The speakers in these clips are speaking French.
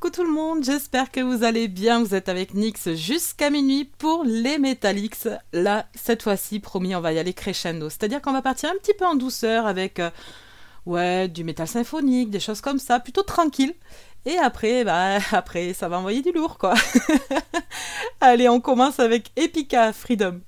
Coucou tout le monde, j'espère que vous allez bien. Vous êtes avec Nix jusqu'à minuit pour les Metallics. Là, cette fois-ci, promis, on va y aller crescendo. C'est-à-dire qu'on va partir un petit peu en douceur avec euh, du métal symphonique, des choses comme ça, plutôt tranquille. Et après, bah, après, ça va envoyer du lourd, quoi. allez, on commence avec Epica Freedom.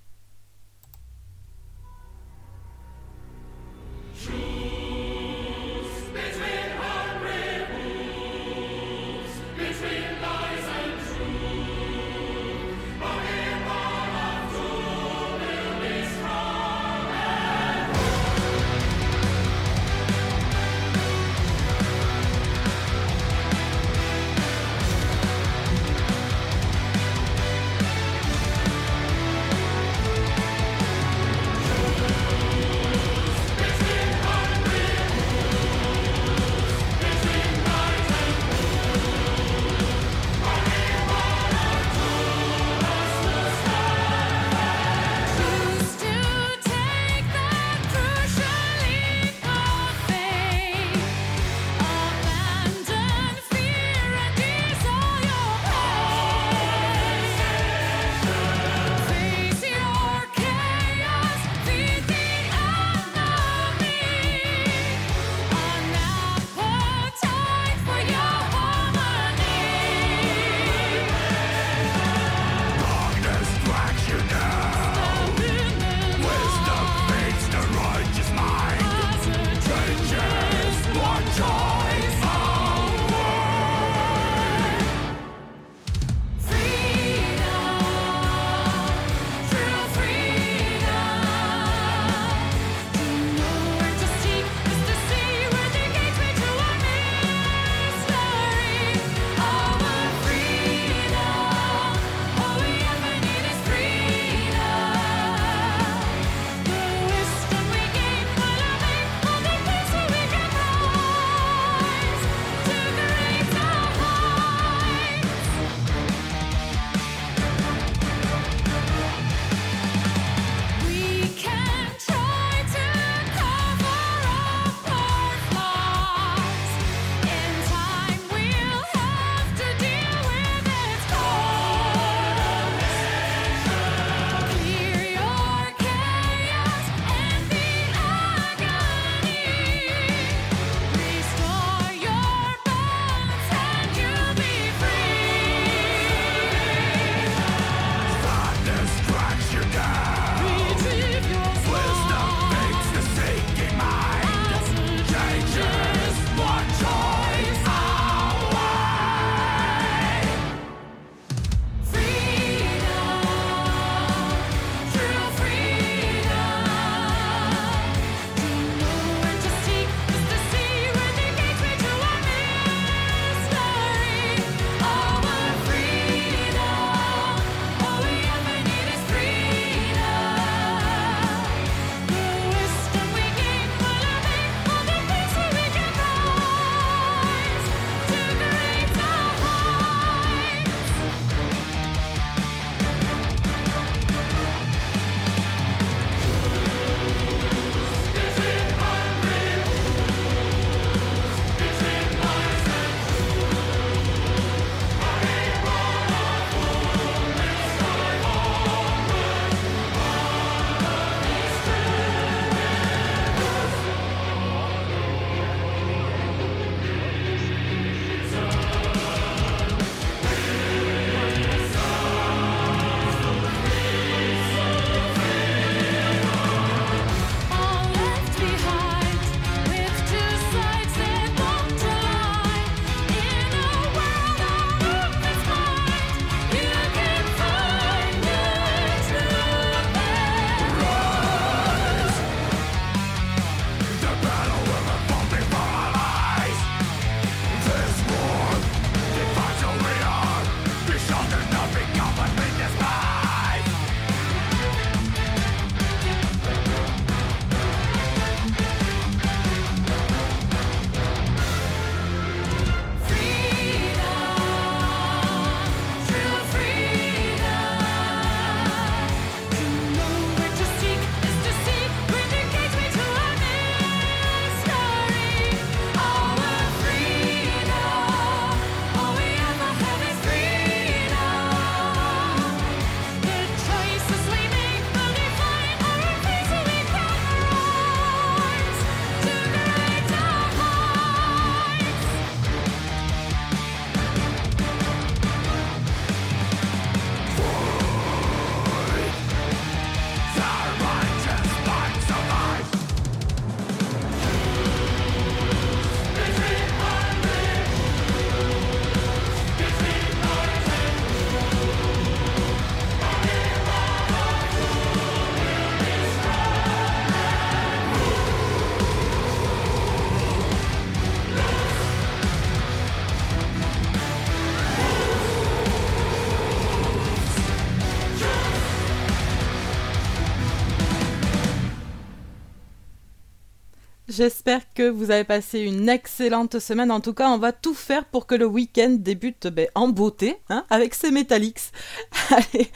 J'espère que vous avez passé une excellente semaine. En tout cas, on va tout faire pour que le week-end débute ben, en beauté, hein, avec ces Metallics. Allez.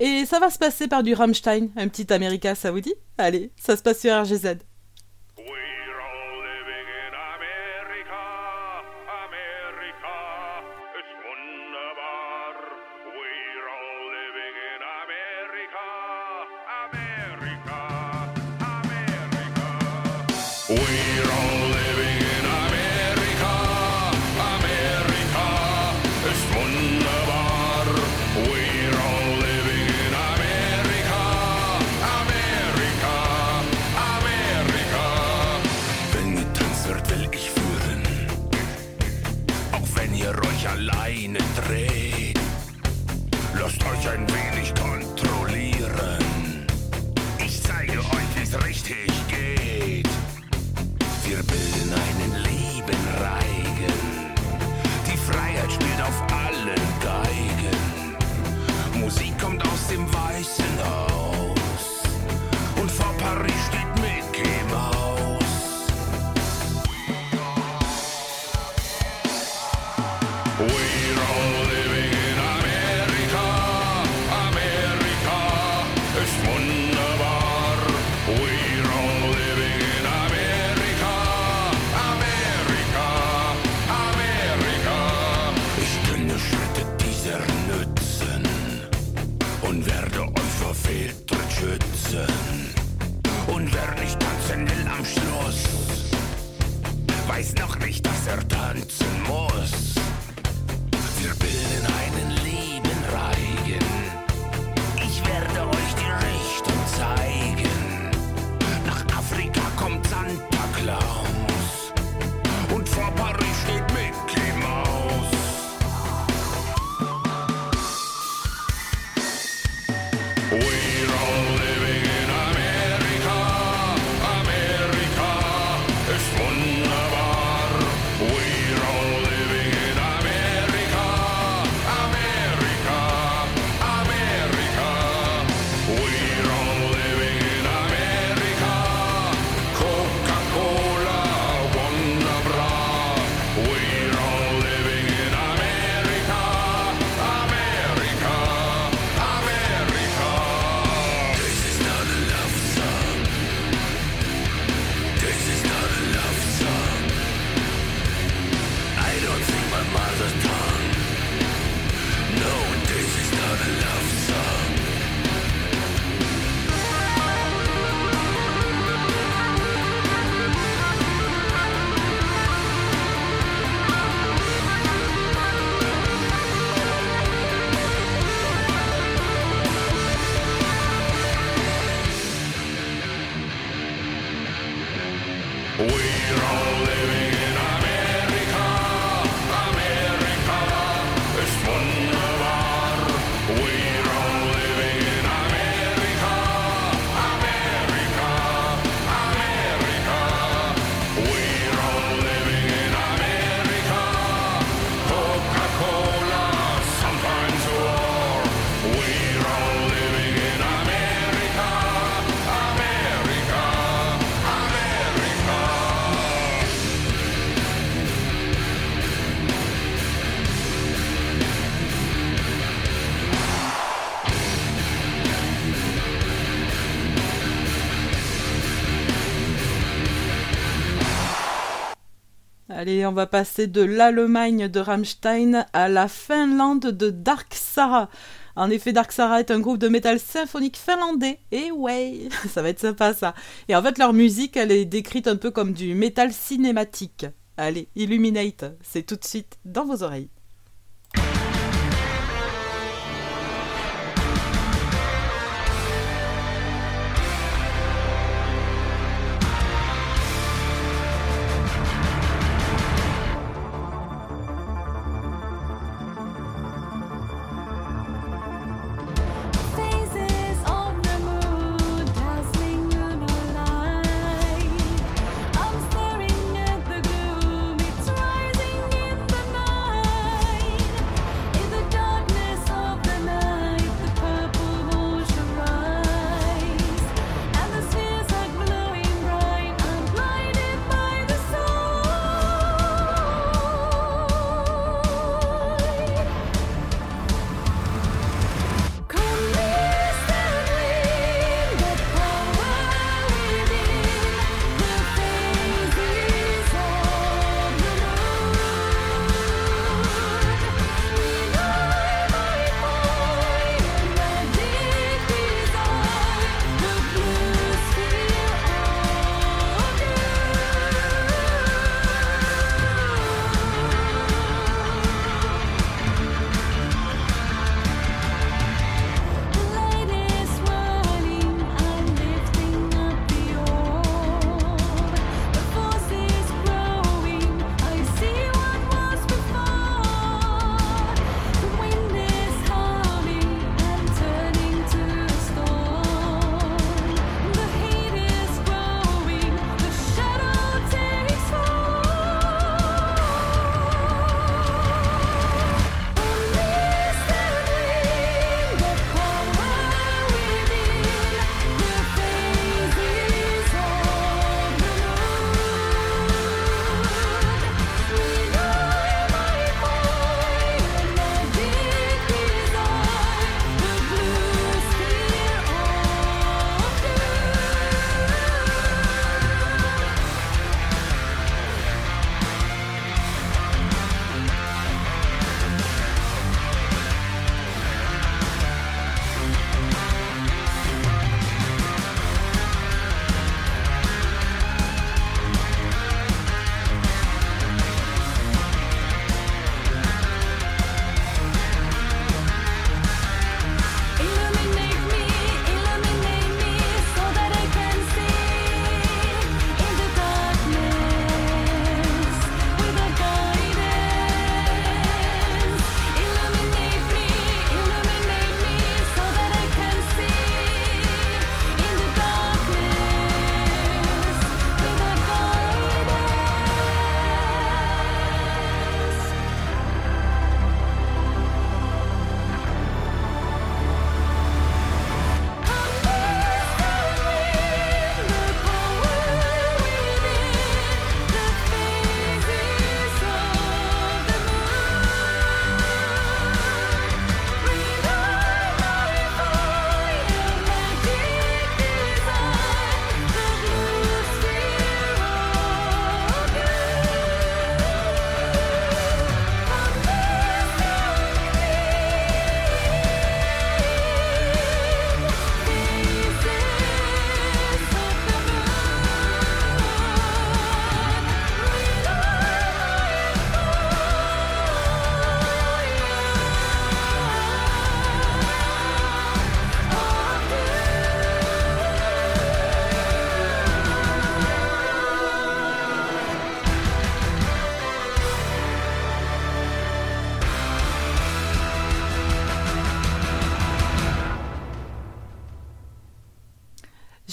Et ça va se passer par du Rammstein, un petit America, ça vous dit? Allez, ça se passe sur RGZ. Allez, on va passer de l'Allemagne de Rammstein à la Finlande de Dark Sarah. En effet, Dark Sarah est un groupe de métal symphonique finlandais. Et ouais, ça va être sympa ça. Et en fait, leur musique, elle est décrite un peu comme du métal cinématique. Allez, Illuminate, c'est tout de suite dans vos oreilles.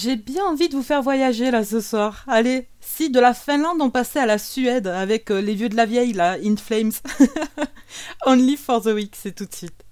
J'ai bien envie de vous faire voyager là ce soir. Allez, si de la Finlande on passait à la Suède avec euh, les vieux de la vieille là, In Flames. Only for the week, c'est tout de suite.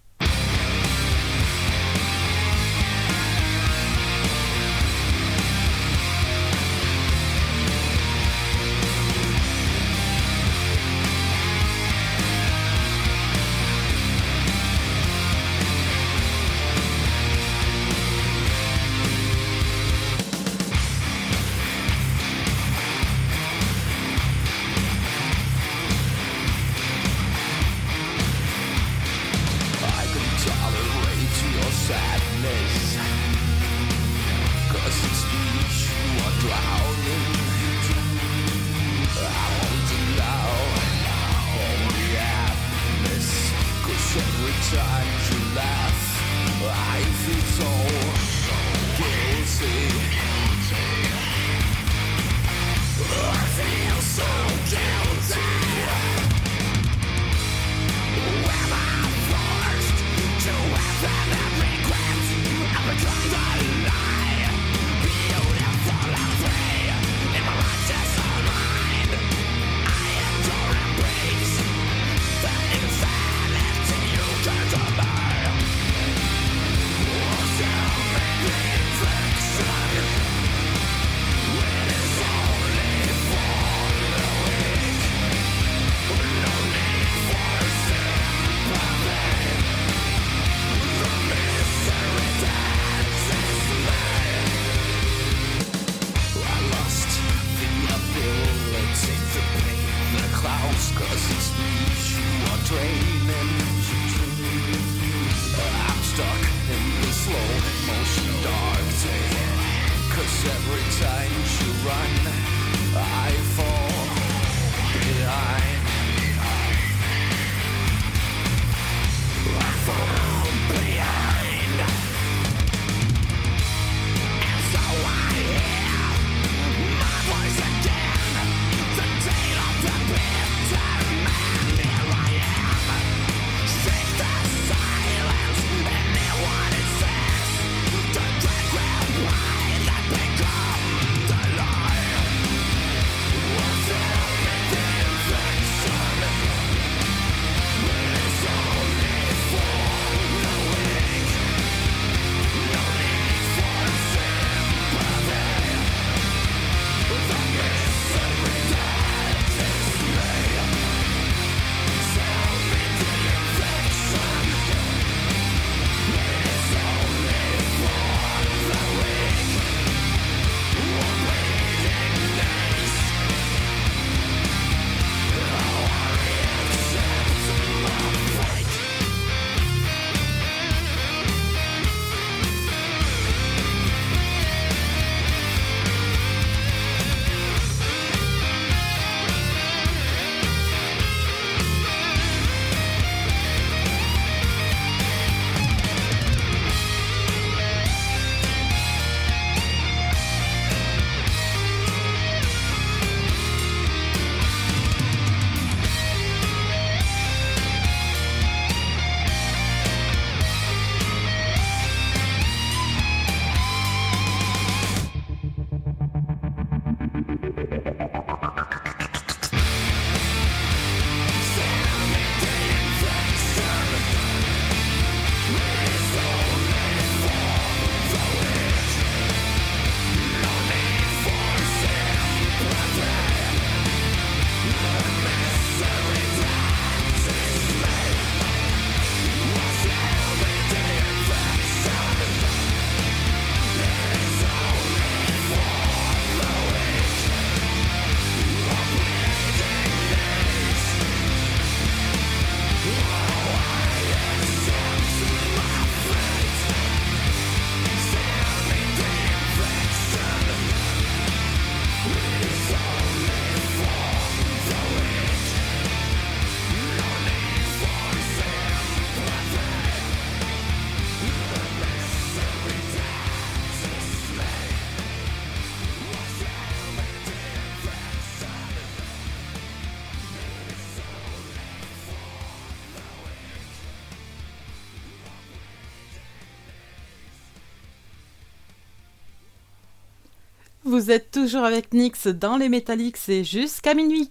Vous êtes toujours avec Nix dans les Metallics et jusqu'à minuit.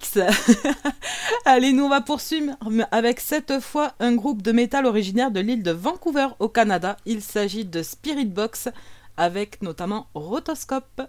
Allez, nous on va poursuivre avec cette fois un groupe de métal originaire de l'île de Vancouver au Canada. Il s'agit de Spirit Box avec notamment Rotoscope.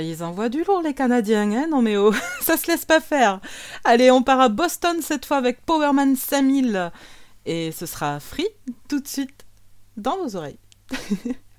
Ils envoient du lourd les Canadiens, hein Non mais oh, ça se laisse pas faire. Allez, on part à Boston cette fois avec Powerman 5000 et ce sera free tout de suite dans vos oreilles.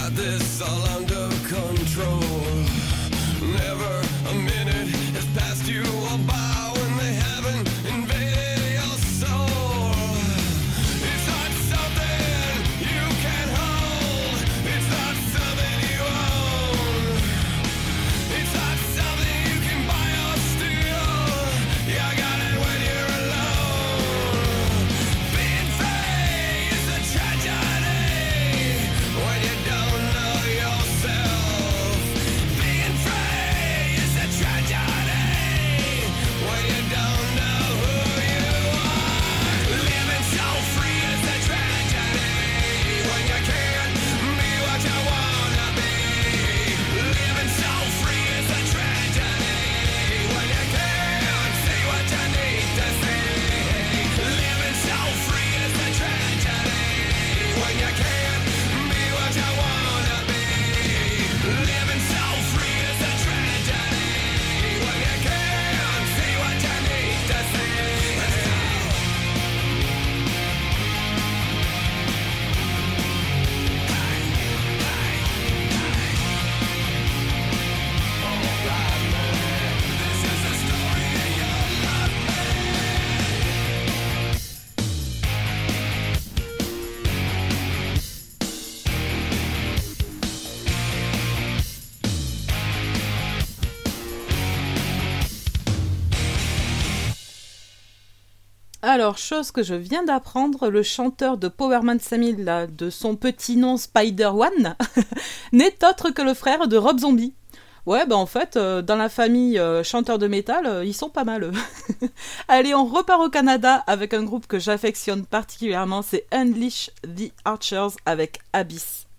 got this all under control. Never. Chose que je viens d'apprendre, le chanteur de Powerman 5000, là, de son petit nom Spider One, n'est autre que le frère de Rob Zombie. Ouais, bah en fait, euh, dans la famille euh, chanteur de métal, euh, ils sont pas mal. Allez, on repart au Canada avec un groupe que j'affectionne particulièrement, c'est Unleash the Archers avec Abyss.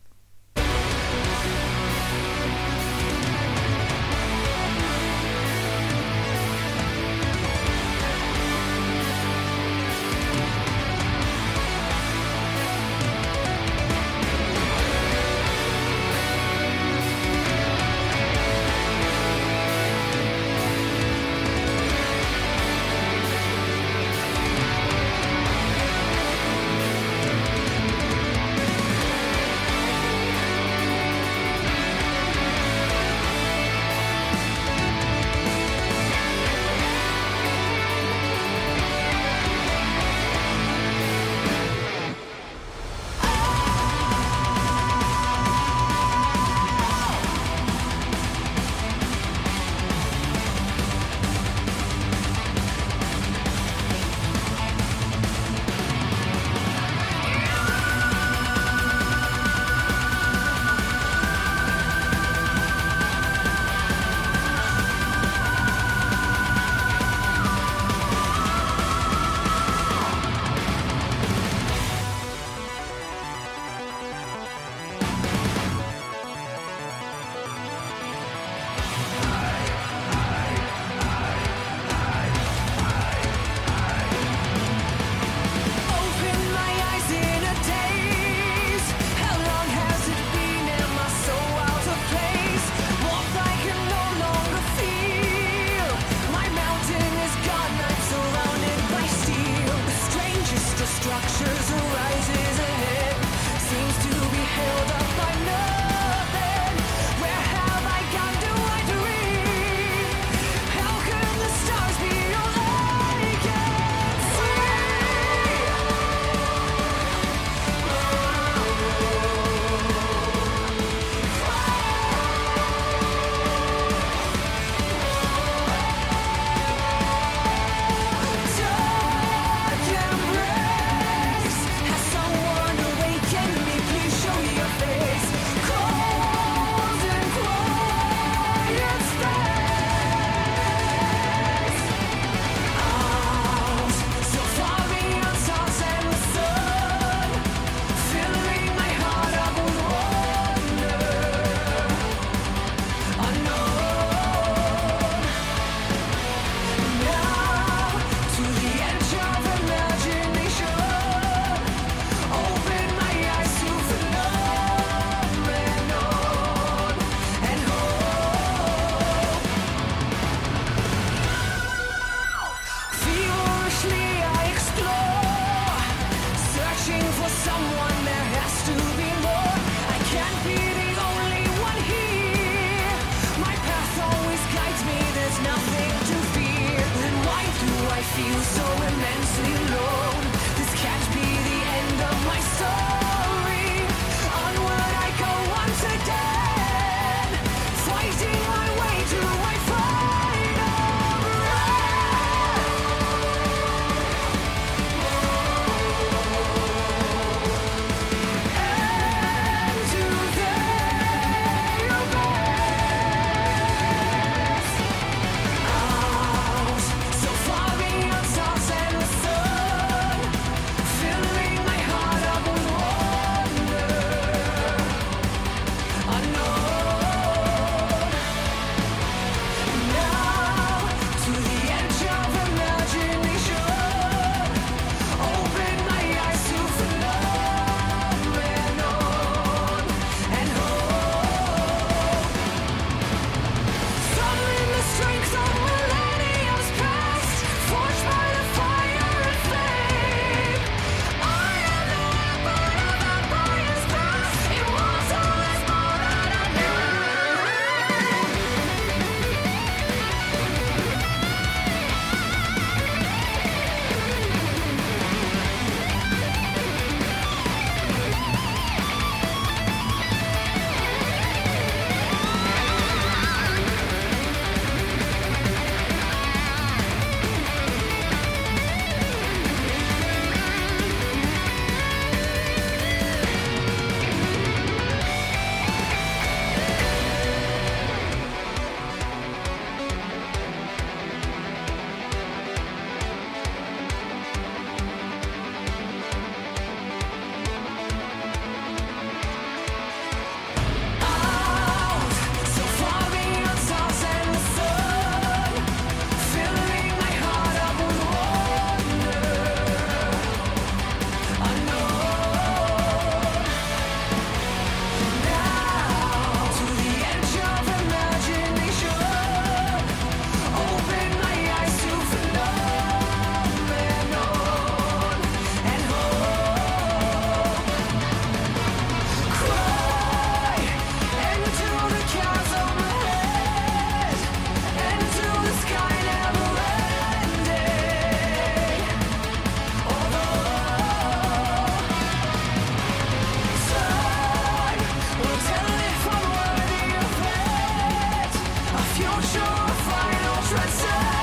Don't show a fire,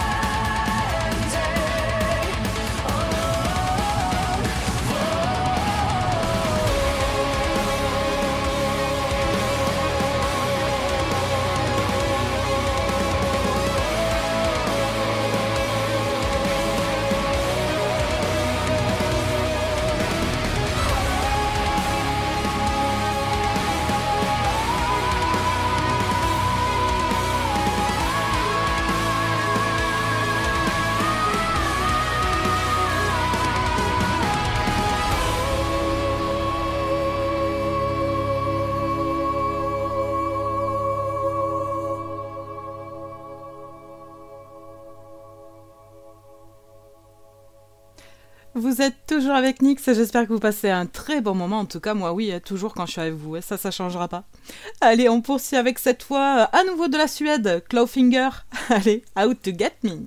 toujours avec Nix. J'espère que vous passez un très bon moment. En tout cas, moi, oui, euh, toujours quand je suis avec vous. Ça, ça changera pas. Allez, on poursuit avec cette fois euh, à nouveau de la Suède, Clawfinger. Allez, out to get me.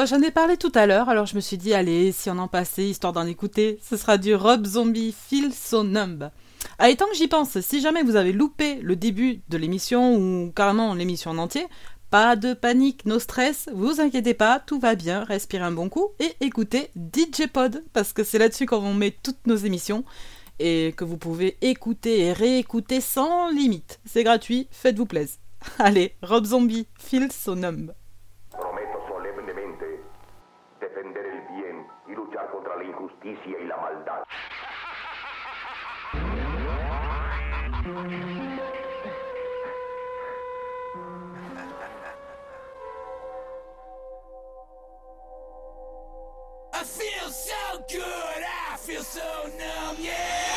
Bon, j'en ai parlé tout à l'heure, alors je me suis dit, allez, si on en passait, histoire d'en écouter, ce sera du Rob Zombie Feel So Numb. Ah, et tant que j'y pense, si jamais vous avez loupé le début de l'émission ou carrément l'émission en entier, pas de panique, no stress, vous inquiétez pas, tout va bien, respirez un bon coup et écoutez DJ Pod, parce que c'est là-dessus qu'on met toutes nos émissions et que vous pouvez écouter et réécouter sans limite. C'est gratuit, faites-vous plaisir. Allez, Rob Zombie, feel so numb. injusticia y la maldad. I feel so good, I feel so numb, yeah!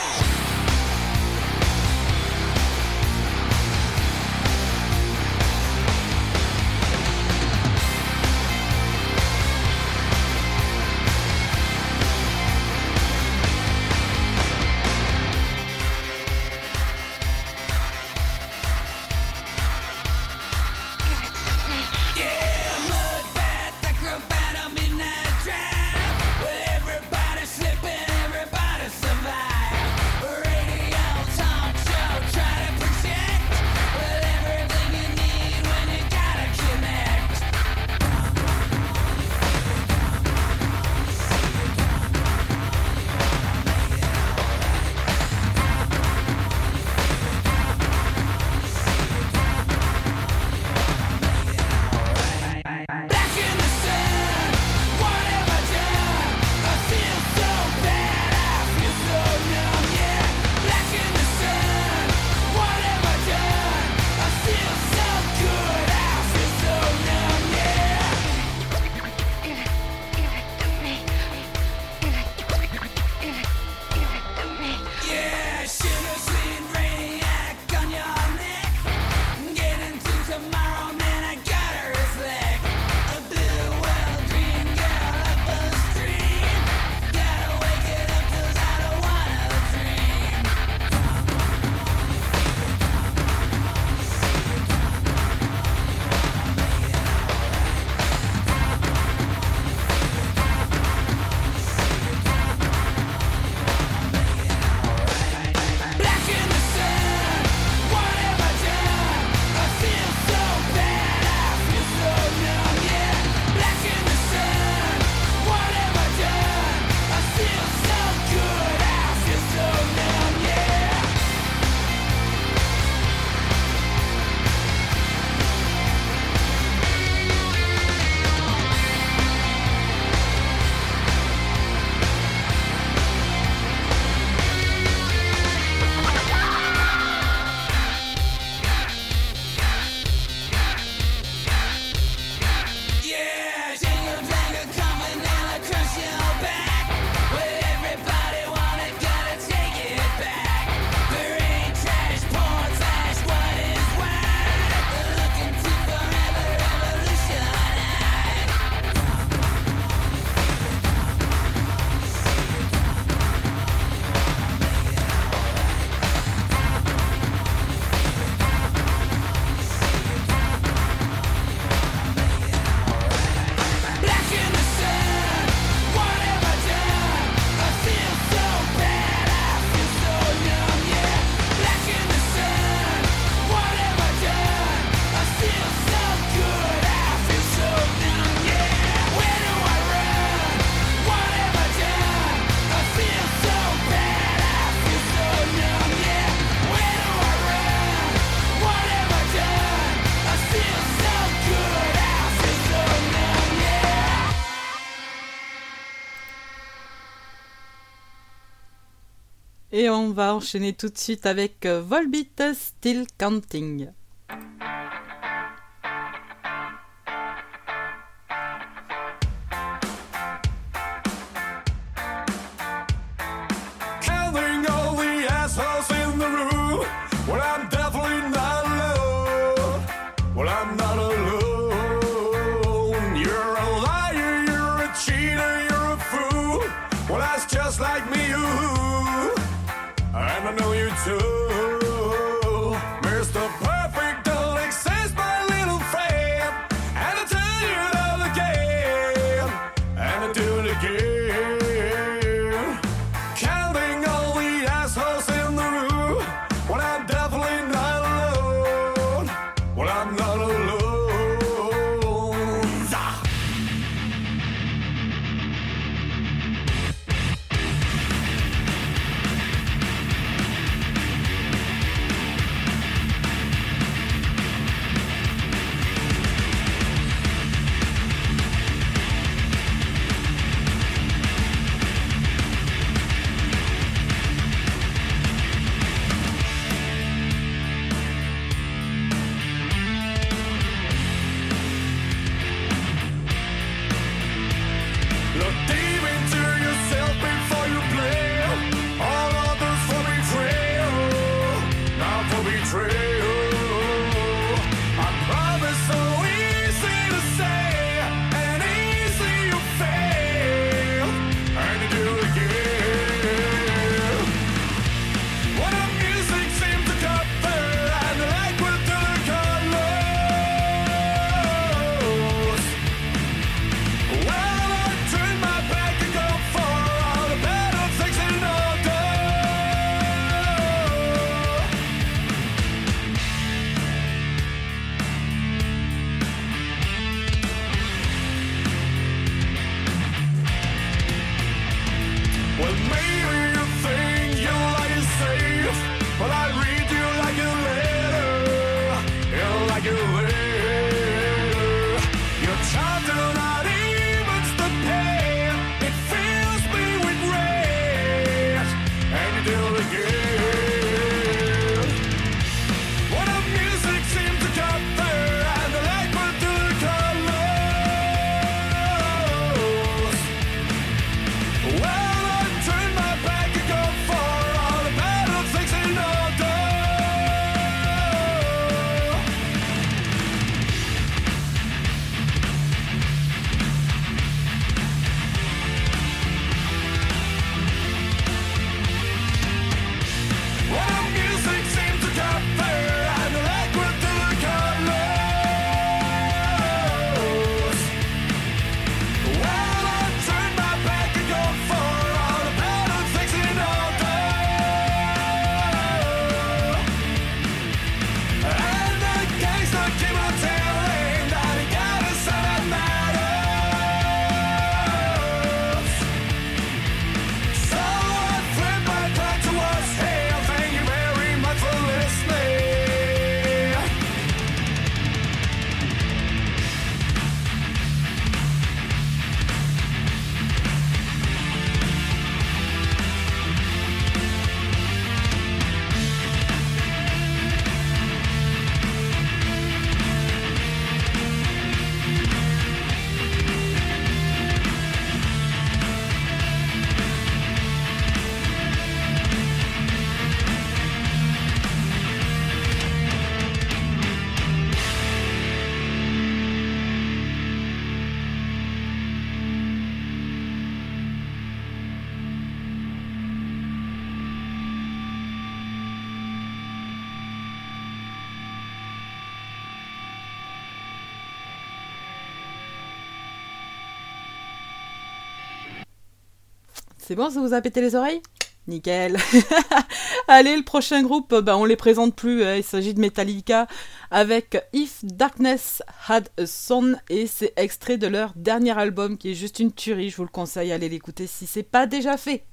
Et on va enchaîner tout de suite avec euh, Volbeat Still Counting. C'est bon, ça vous a pété les oreilles? Nickel. Allez, le prochain groupe, bah, on les présente plus. hein, Il s'agit de Metallica avec If Darkness Had a Son et c'est extrait de leur dernier album qui est juste une tuerie. Je vous le conseille, allez l'écouter si c'est pas déjà fait.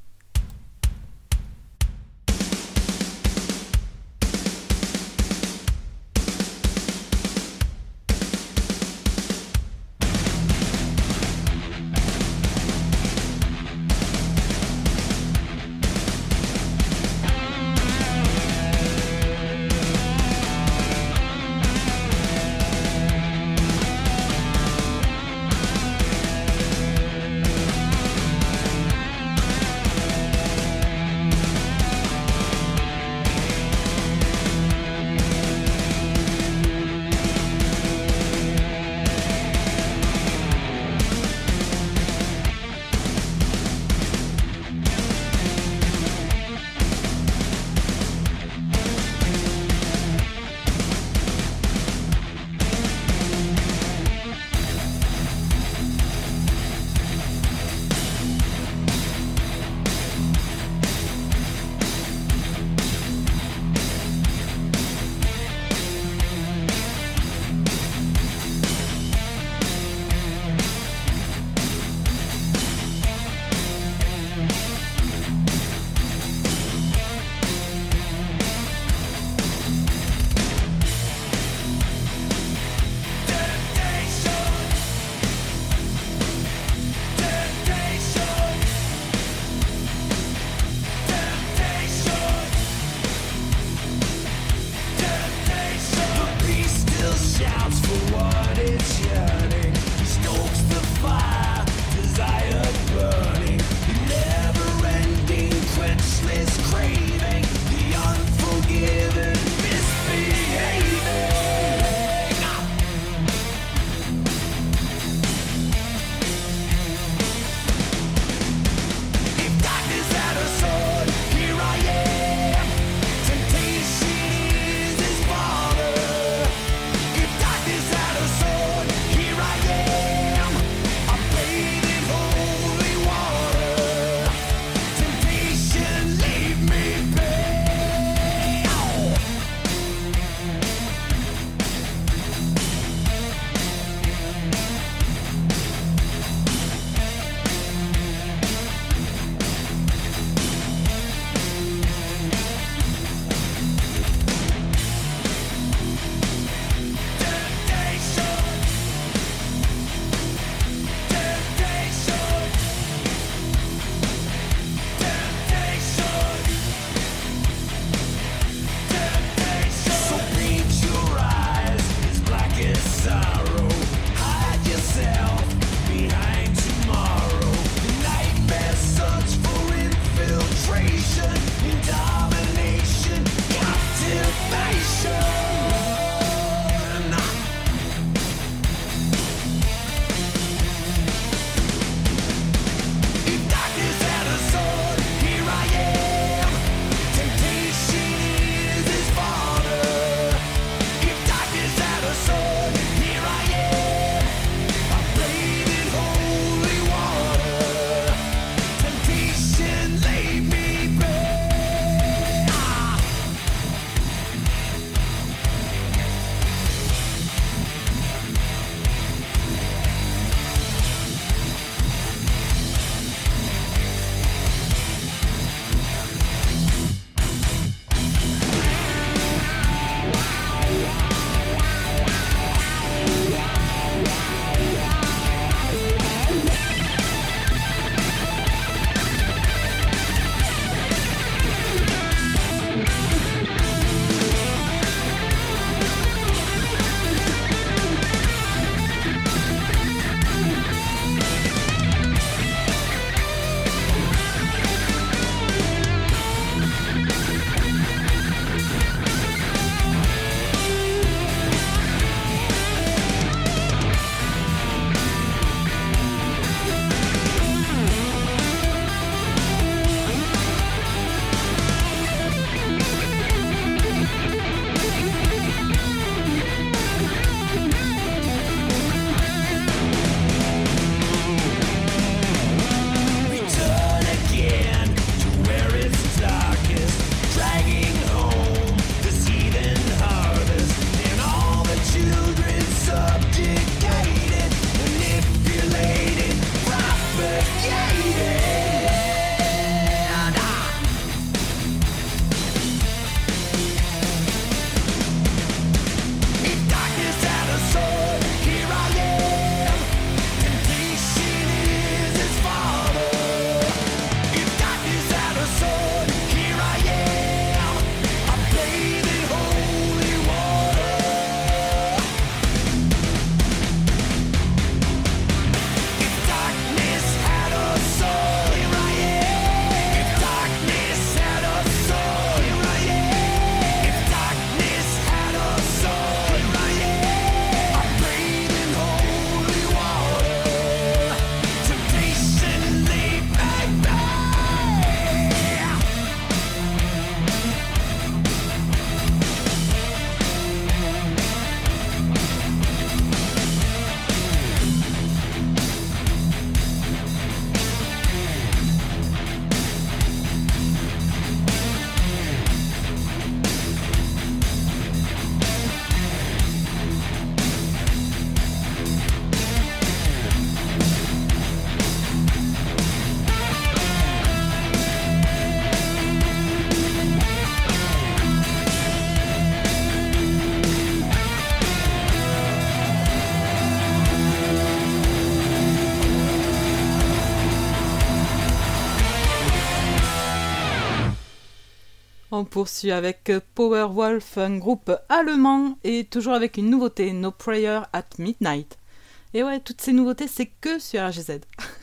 on poursuit avec euh, Powerwolf, un groupe allemand, et toujours avec une nouveauté, No Prayer at Midnight. Et ouais, toutes ces nouveautés, c'est que sur RGZ.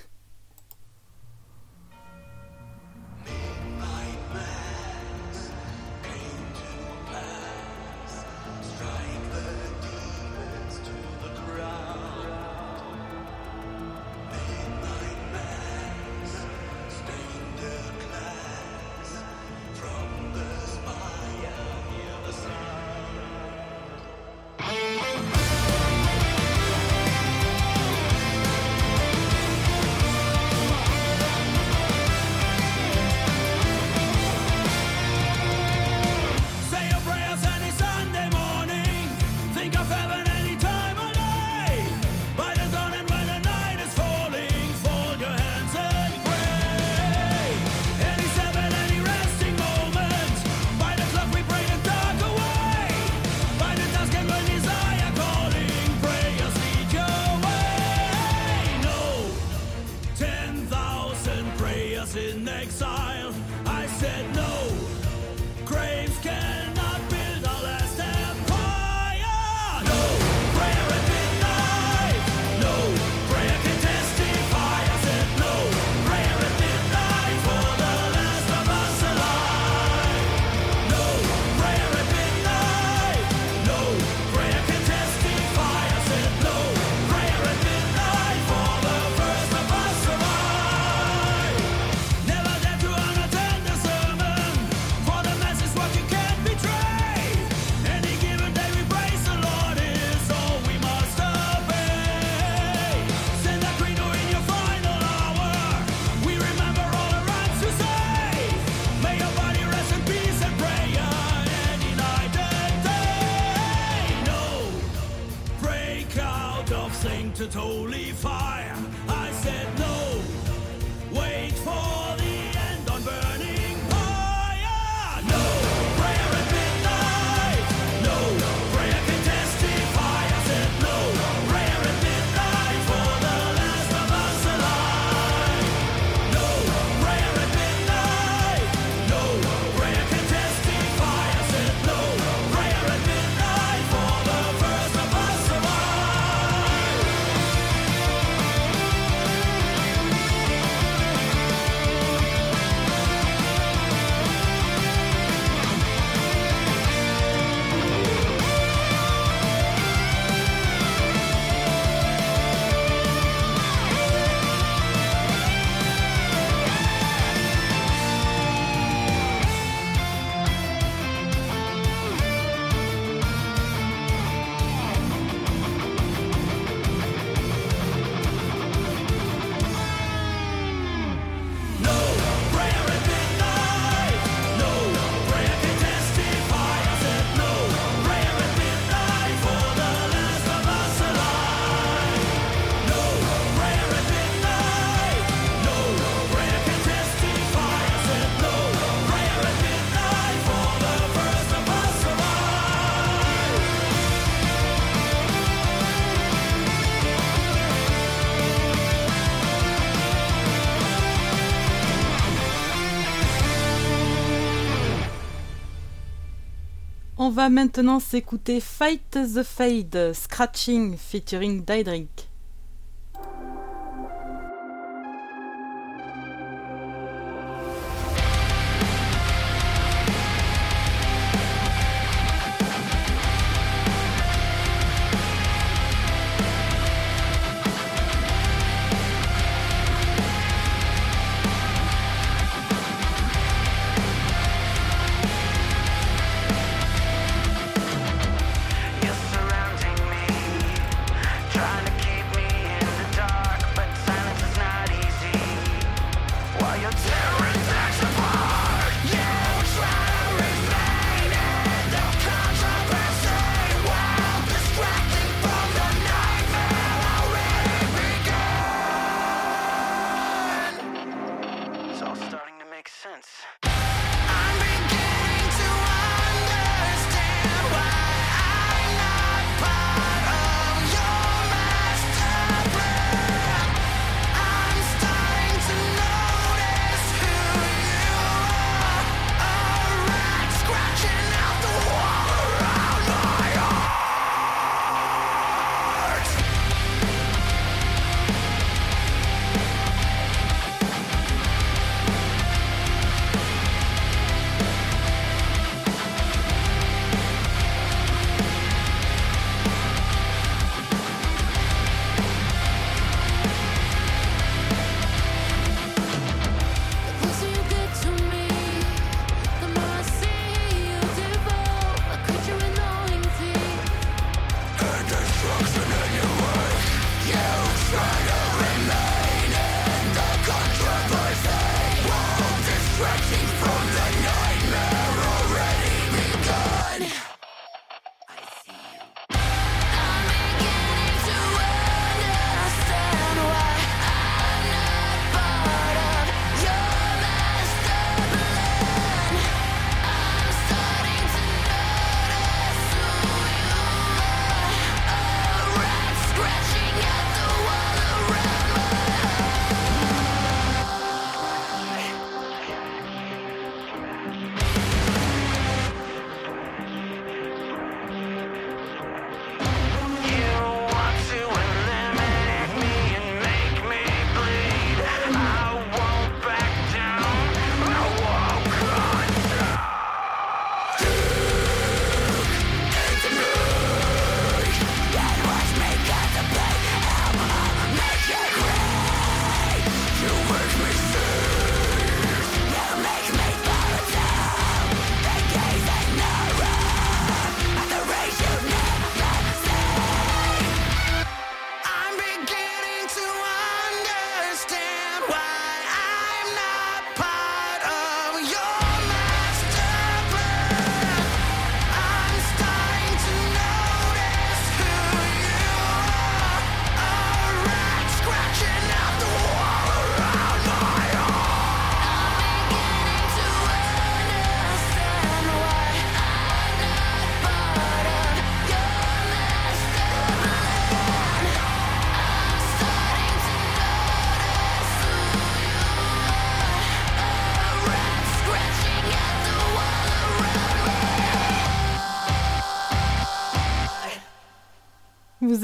on va maintenant s'écouter Fight the Fade, Scratching featuring Daedric.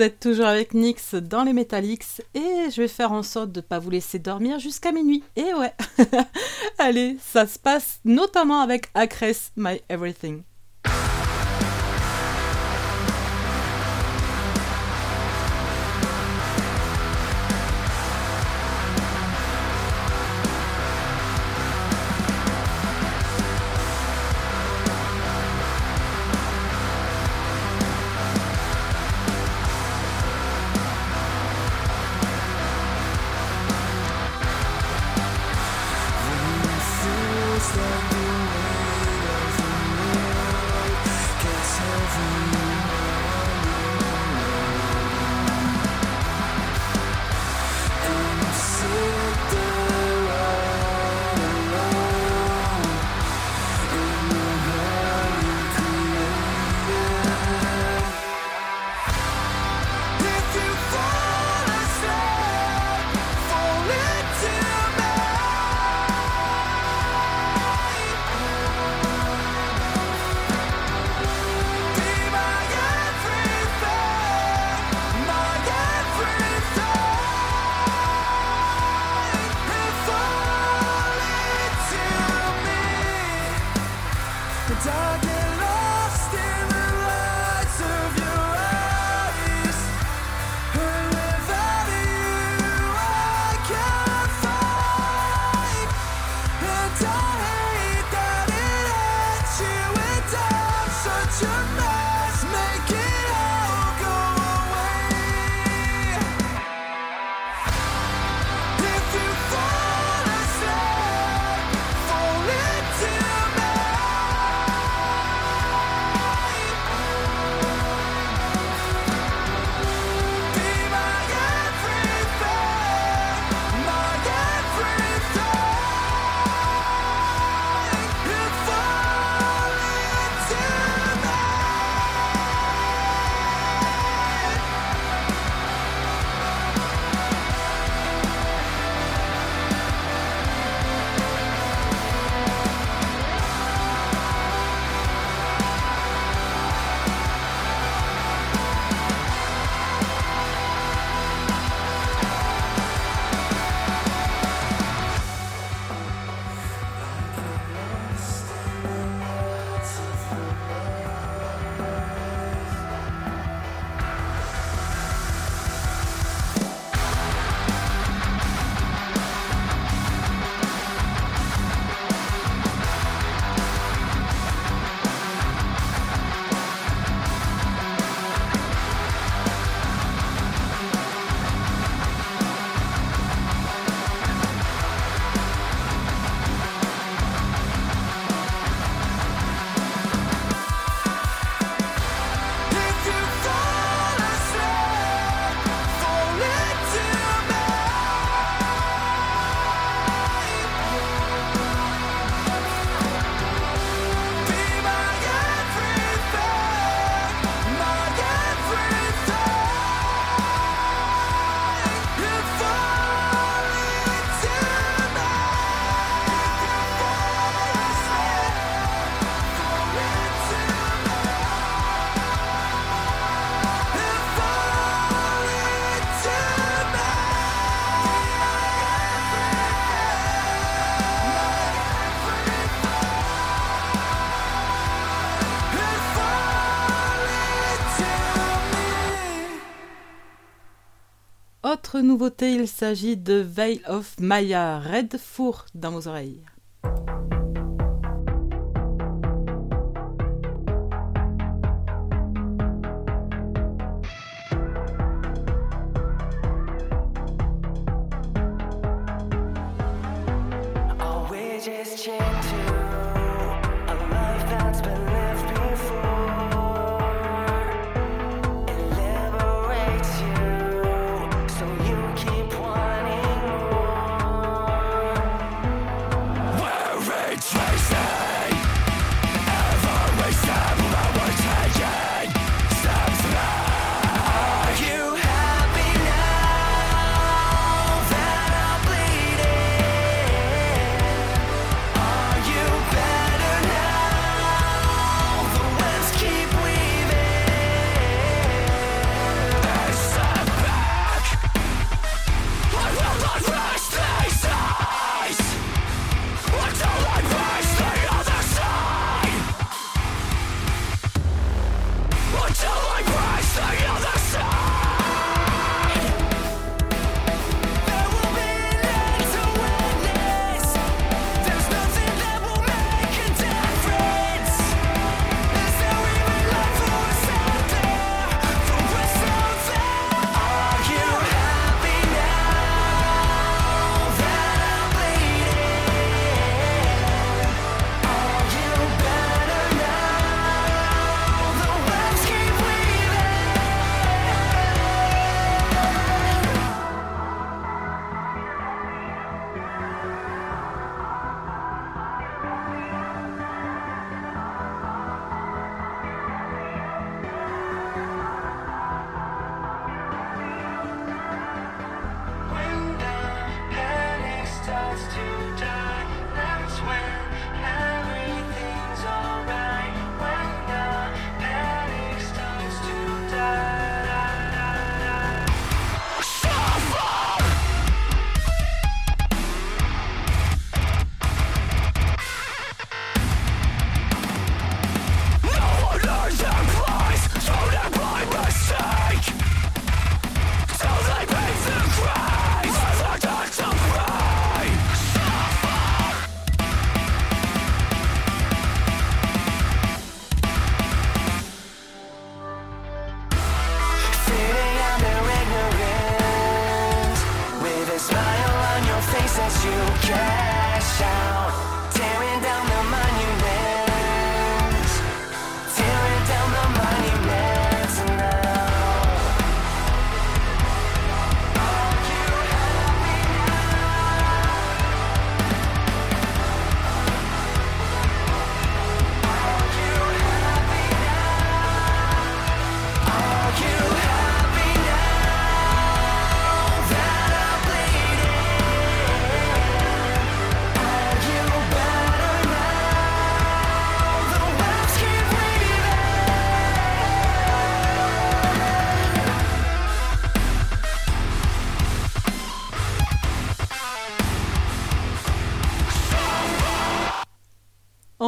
êtes toujours avec Nix dans les Metalix et je vais faire en sorte de ne pas vous laisser dormir jusqu'à minuit. Et ouais Allez, ça se passe notamment avec Acres My Everything. il s'agit de Veil of Maya, Red Four dans vos oreilles.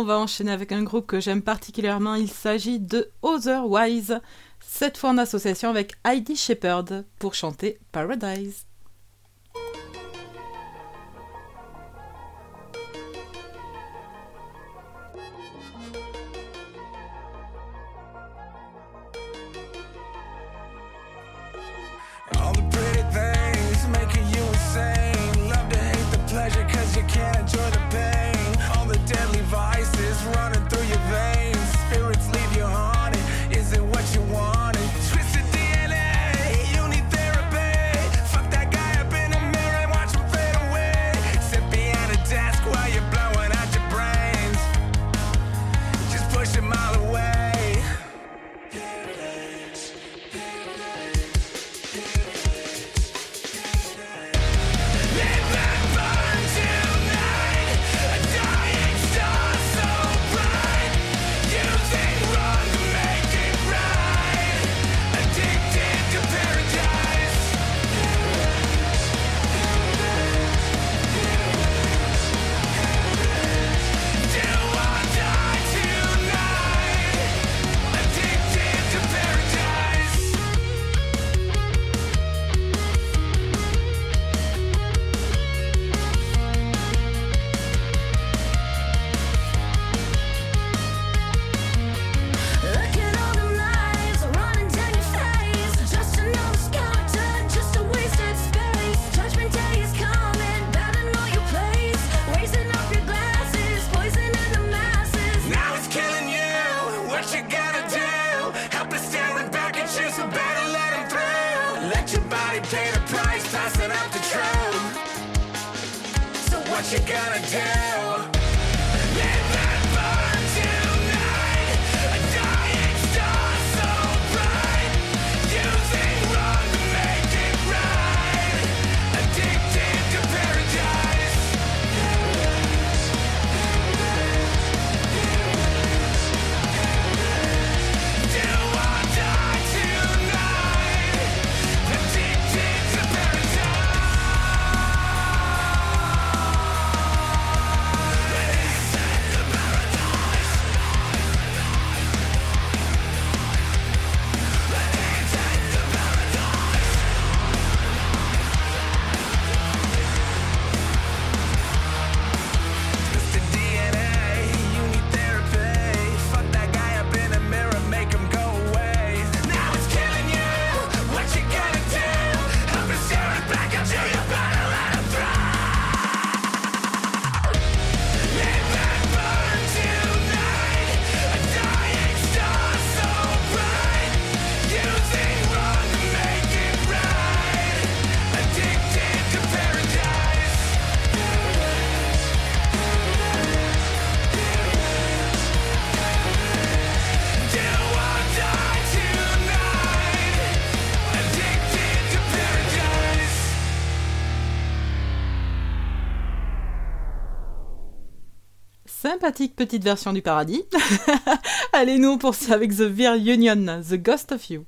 On va enchaîner avec un groupe que j'aime particulièrement. Il s'agit de Otherwise, cette fois en association avec Heidi Shepherd pour chanter Paradise. sympathique petite version du paradis. Allez, nous, pour ça avec The Very Union, The Ghost of You.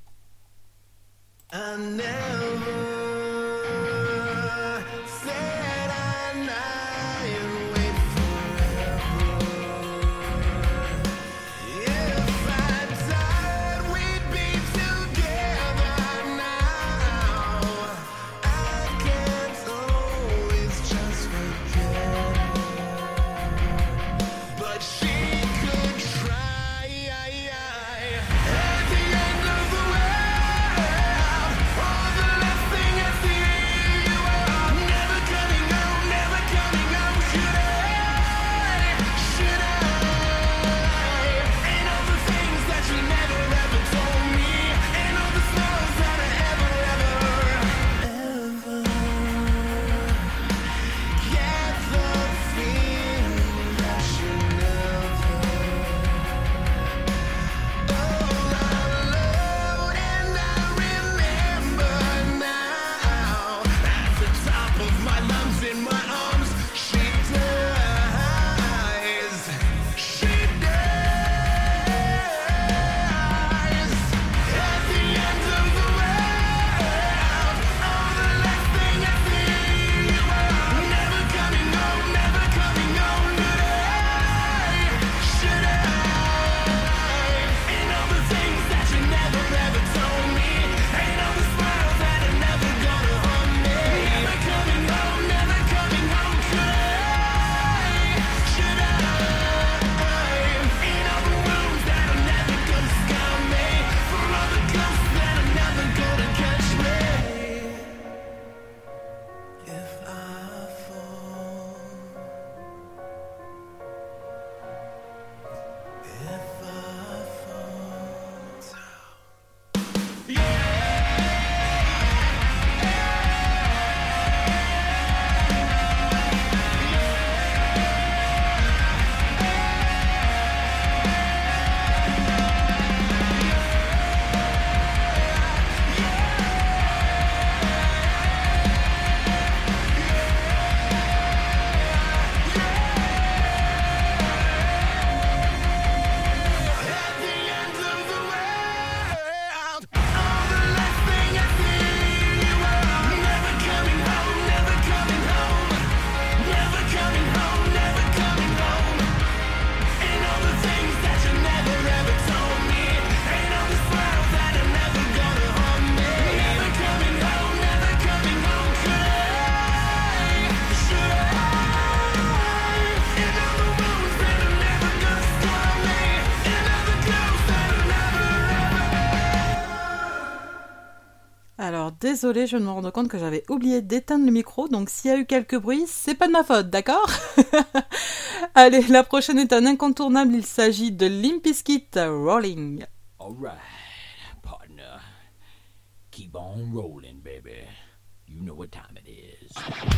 Désolée, je me rends compte que j'avais oublié d'éteindre le micro, donc s'il y a eu quelques bruits, c'est pas de ma faute, d'accord Allez, la prochaine est un incontournable, il s'agit de Limp Bizkit Rolling. Alright, partner. Keep on rolling, baby. You know what time it is.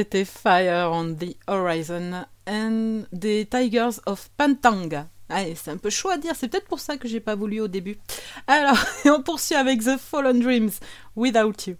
C'était Fire on the Horizon and the Tigers of Pantanga. Allez, c'est un peu chaud à dire, c'est peut-être pour ça que j'ai pas voulu au début. Alors, on poursuit avec The Fallen Dreams, Without You.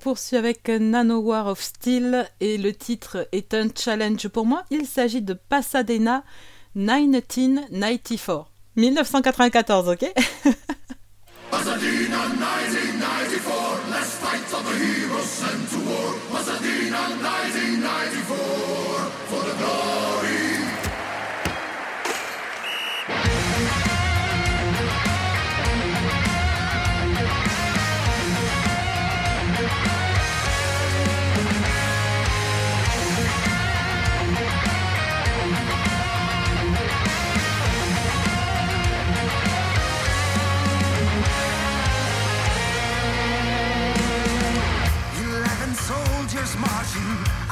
poursuit avec Nano War of Steel et le titre est un challenge pour moi. Il s'agit de Pasadena 1994. 1994, ok? Pasadena 1994, let's fight the heroes to war. Pasadena 1994.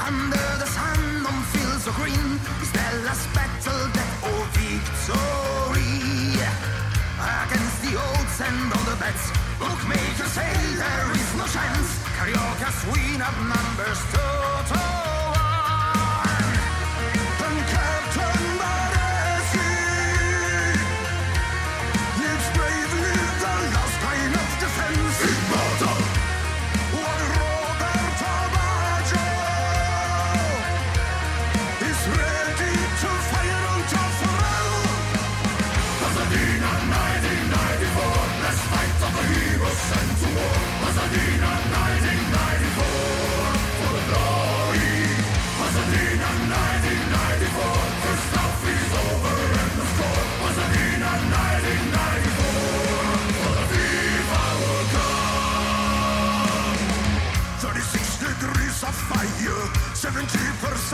Under the sun on fields of green. Last battle death or victory? Against the odds and all the bets, bookmakers say there is no chance. Carioca's win numbers two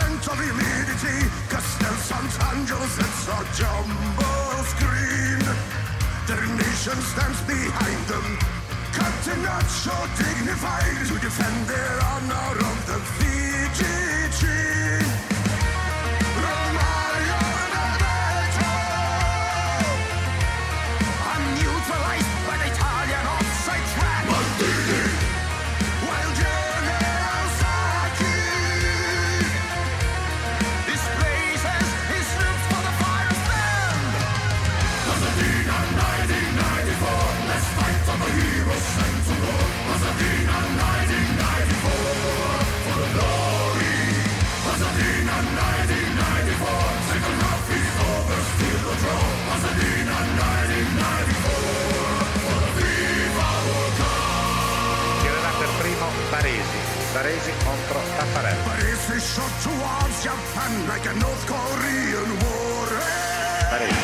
humidity, castles and angels, it's a jumbo screen. Their nation stands behind them, cutting not so dignified to defend their honor of the Fiji tree. Varese contro Taffarello. Varese.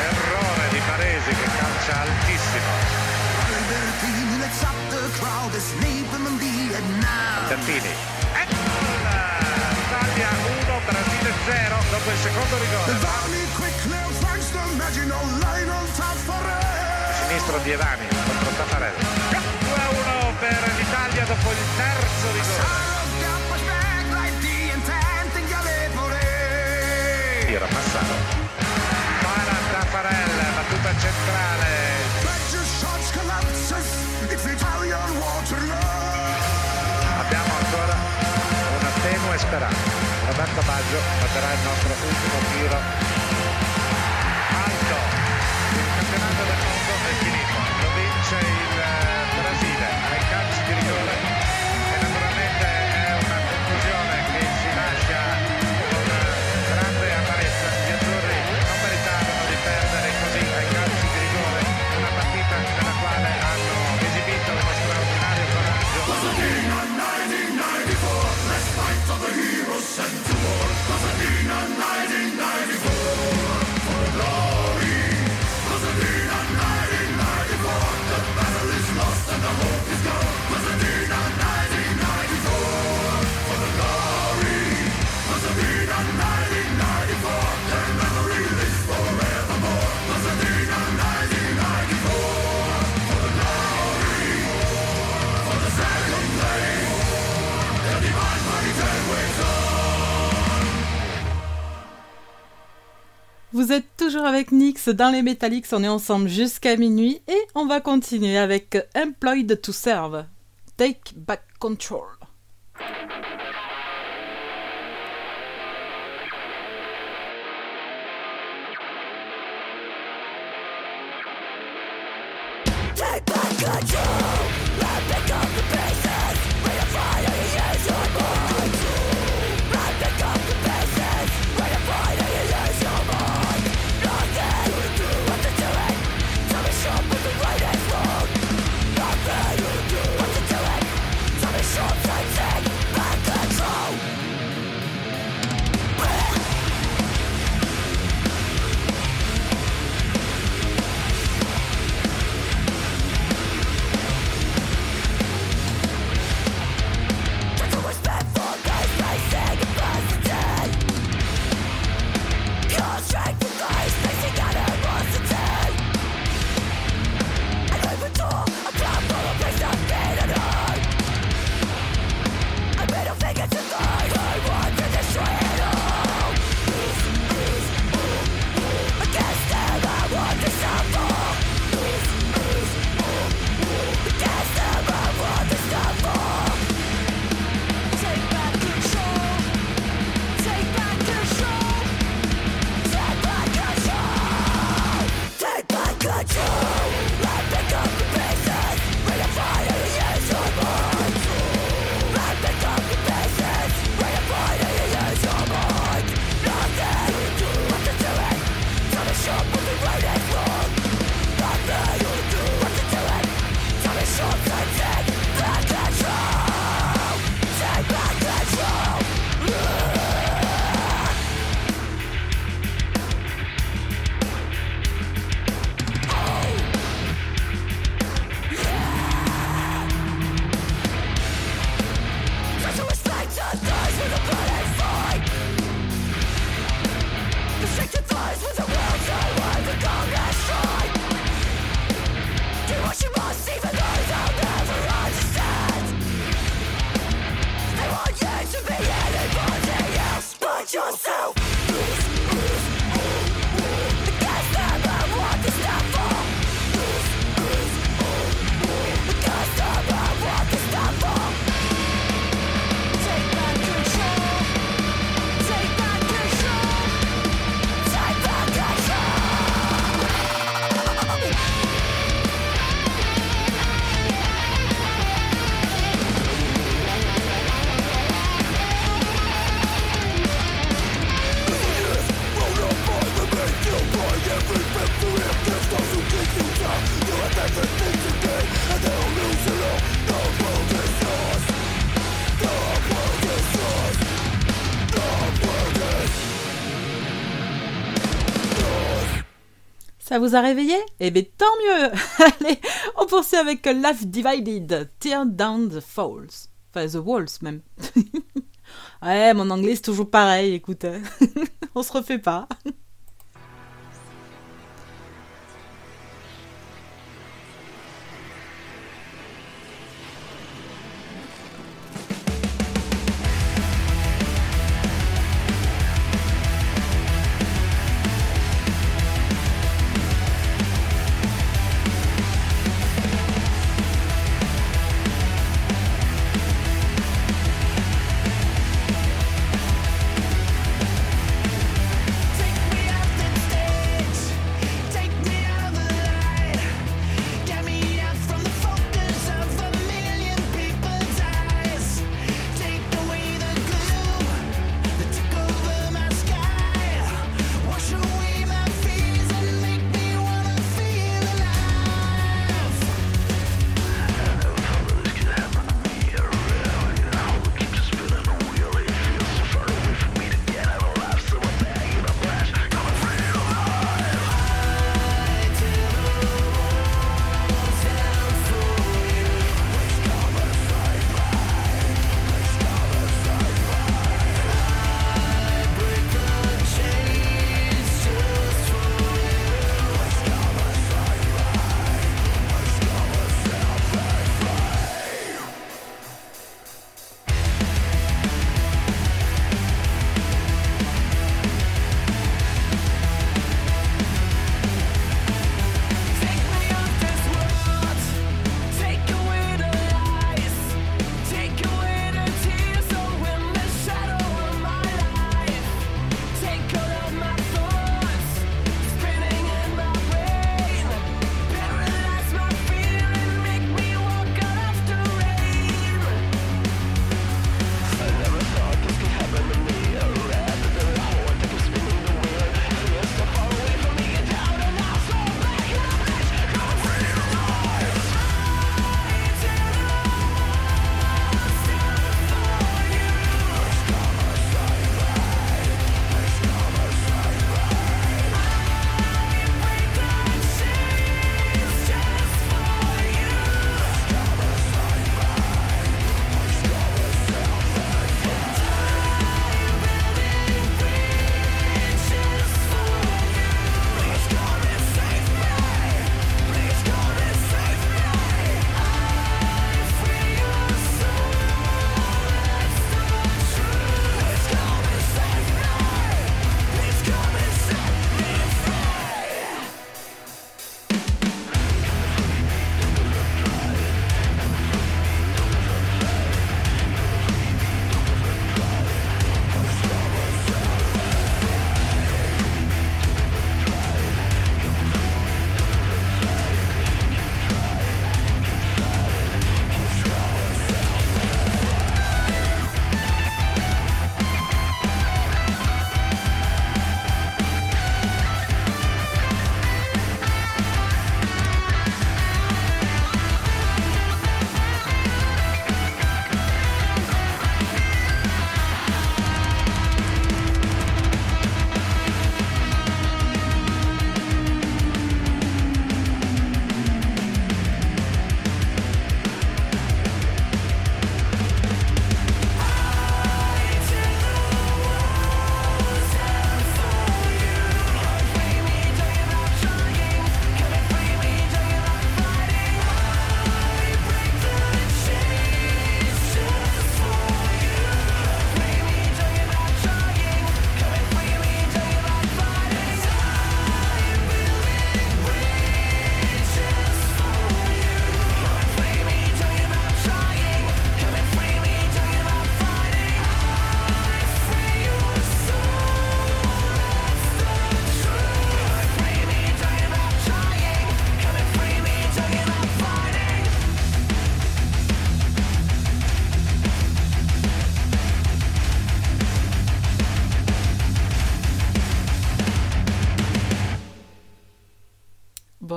Errore di Varese che calcia altissimo. Tantini. Eccola! Italia 1, Brasile 0 dopo il secondo rigore. Sinistro di Evani contro Taffarello. 2 a 1 per l'Italia dopo il terzo rigore. Tiro Massaro. Para Taffarel, battuta centrale. Abbiamo ancora una tenue speranza. Roberto Baggio batterà il nostro ultimo tiro. Vous êtes toujours avec Nix dans les Metallics, on est ensemble jusqu'à minuit et on va continuer avec Employed to Serve. Take back control. Ça vous a réveillé? Eh bien, tant mieux Allez, on poursuit avec Life Divided, Tear Down the Falls. Enfin, The Walls, même. ouais, mon anglais, c'est toujours pareil, écoute. hein. on se refait pas.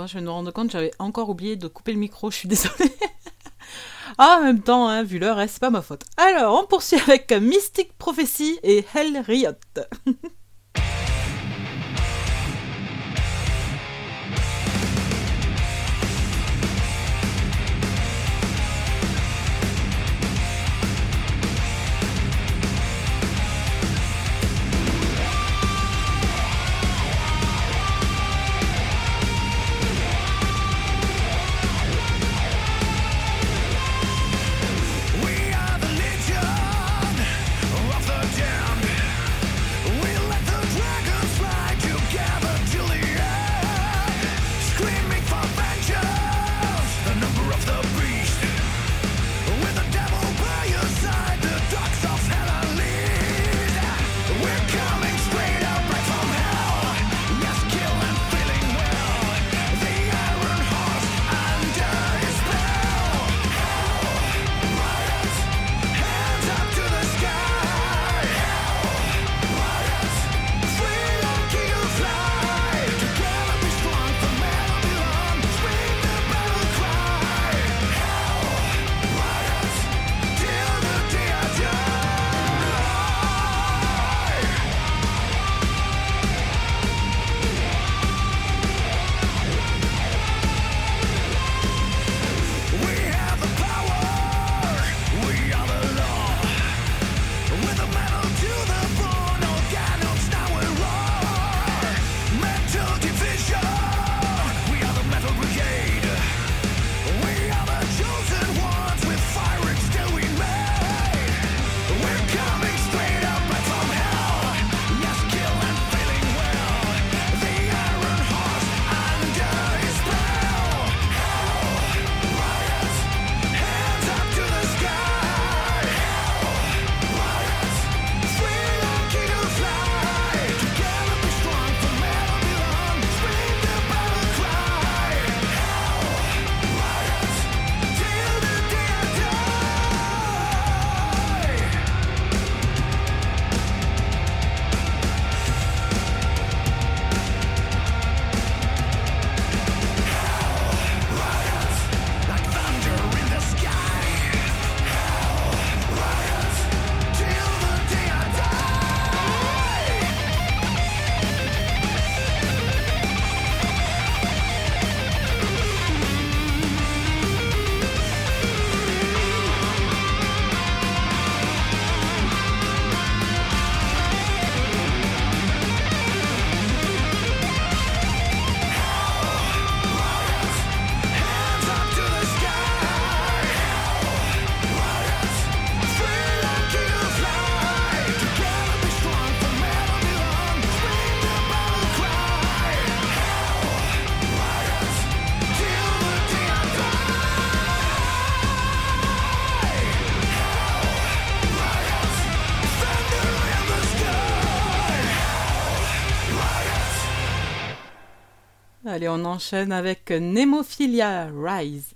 Je vais me rendre compte, j'avais encore oublié de couper le micro, je suis désolée. ah, en même temps, hein, vu l'heure, c'est pas ma faute. Alors, on poursuit avec Mystic Prophecy et Hell Riot. Allez, on enchaîne avec Nemophilia Rise.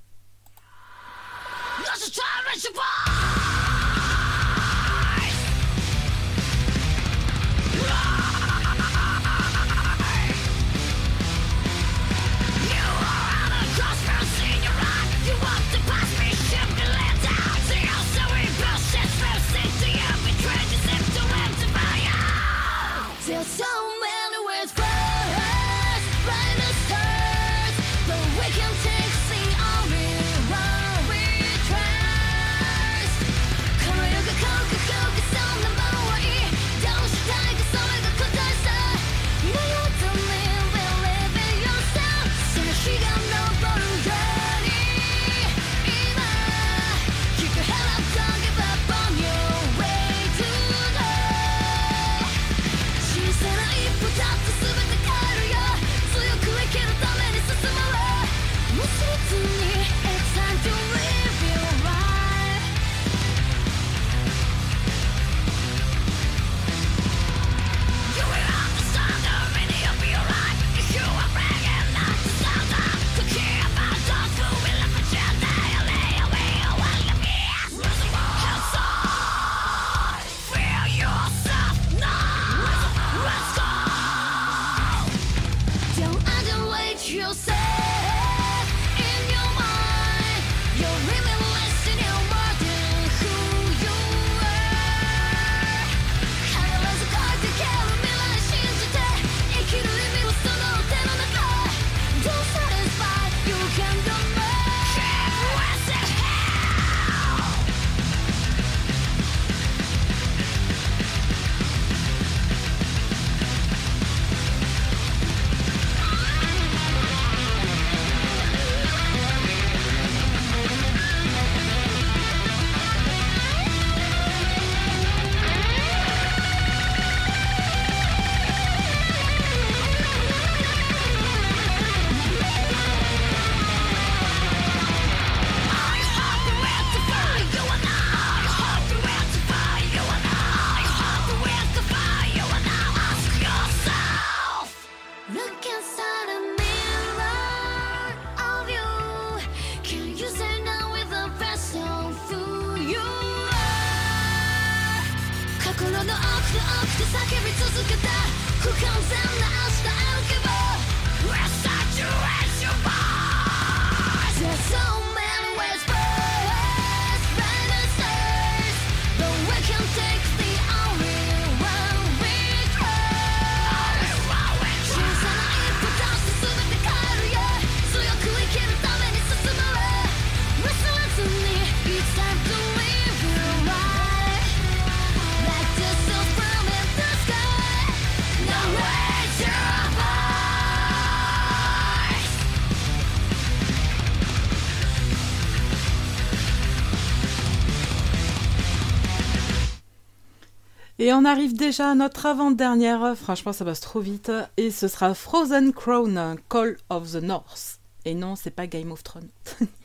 Et on arrive déjà à notre avant-dernière, franchement ça passe trop vite, et ce sera Frozen Crown, Call of the North. Et non, c'est pas Game of Thrones.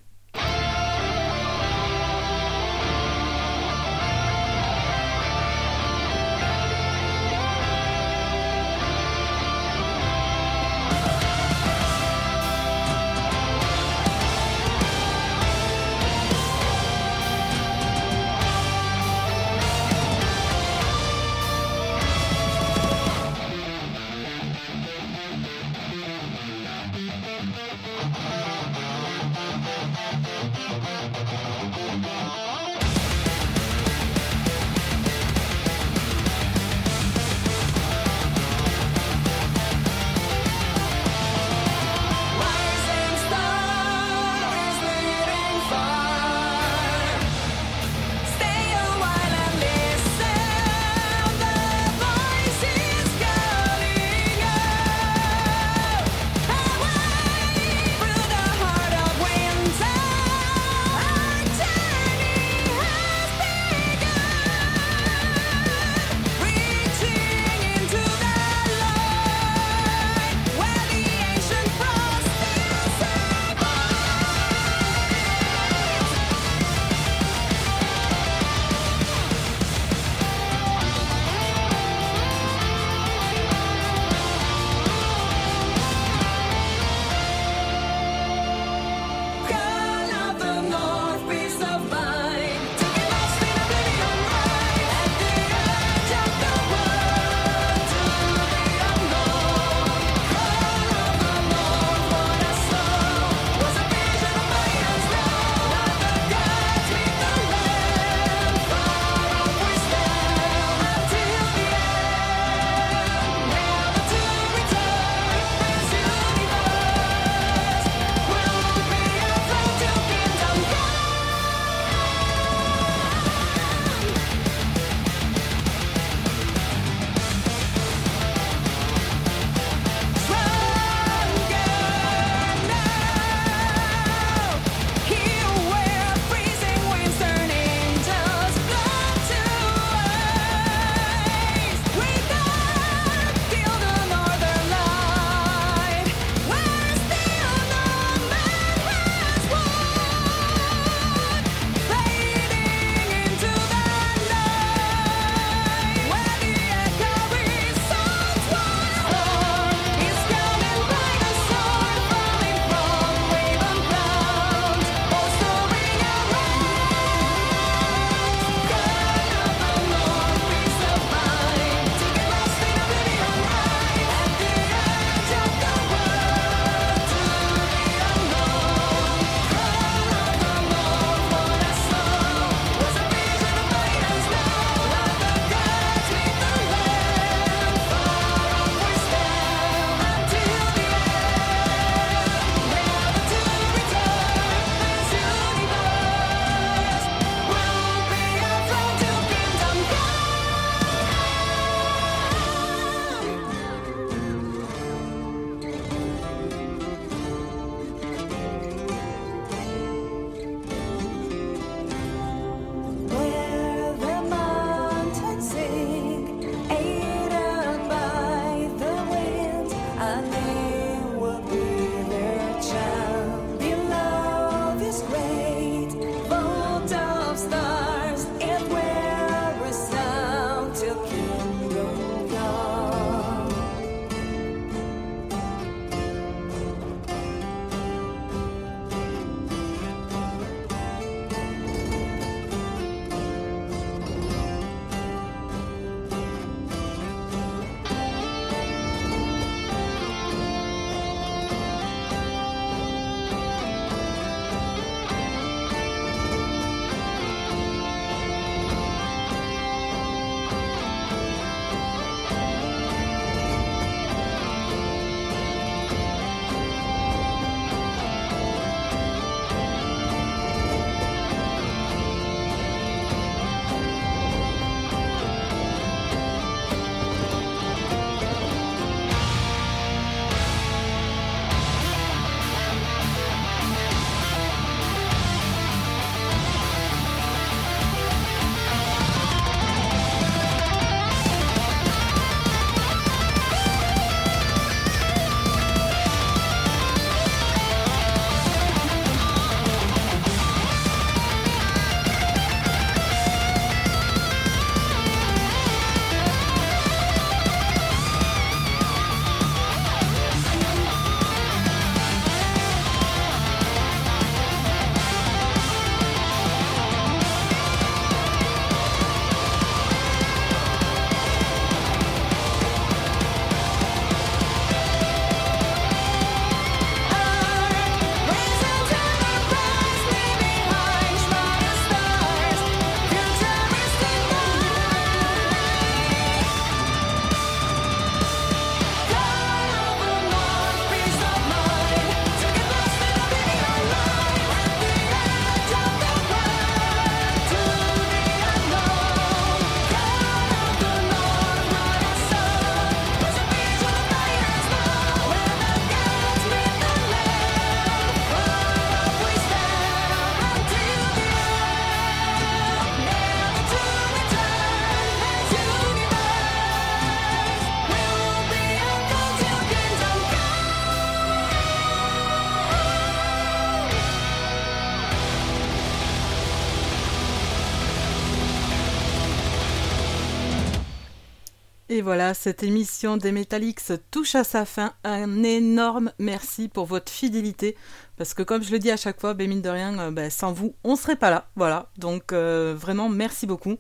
voilà, cette émission des Metallics touche à sa fin. Un énorme merci pour votre fidélité. Parce que comme je le dis à chaque fois, ben mine de rien, euh, ben, sans vous, on serait pas là. Voilà, donc euh, vraiment merci beaucoup.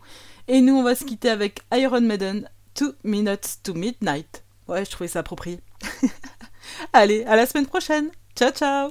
Et nous, on va se quitter avec Iron Maiden, 2 Minutes to Midnight. Ouais, je trouvais ça approprié. Allez, à la semaine prochaine. Ciao, ciao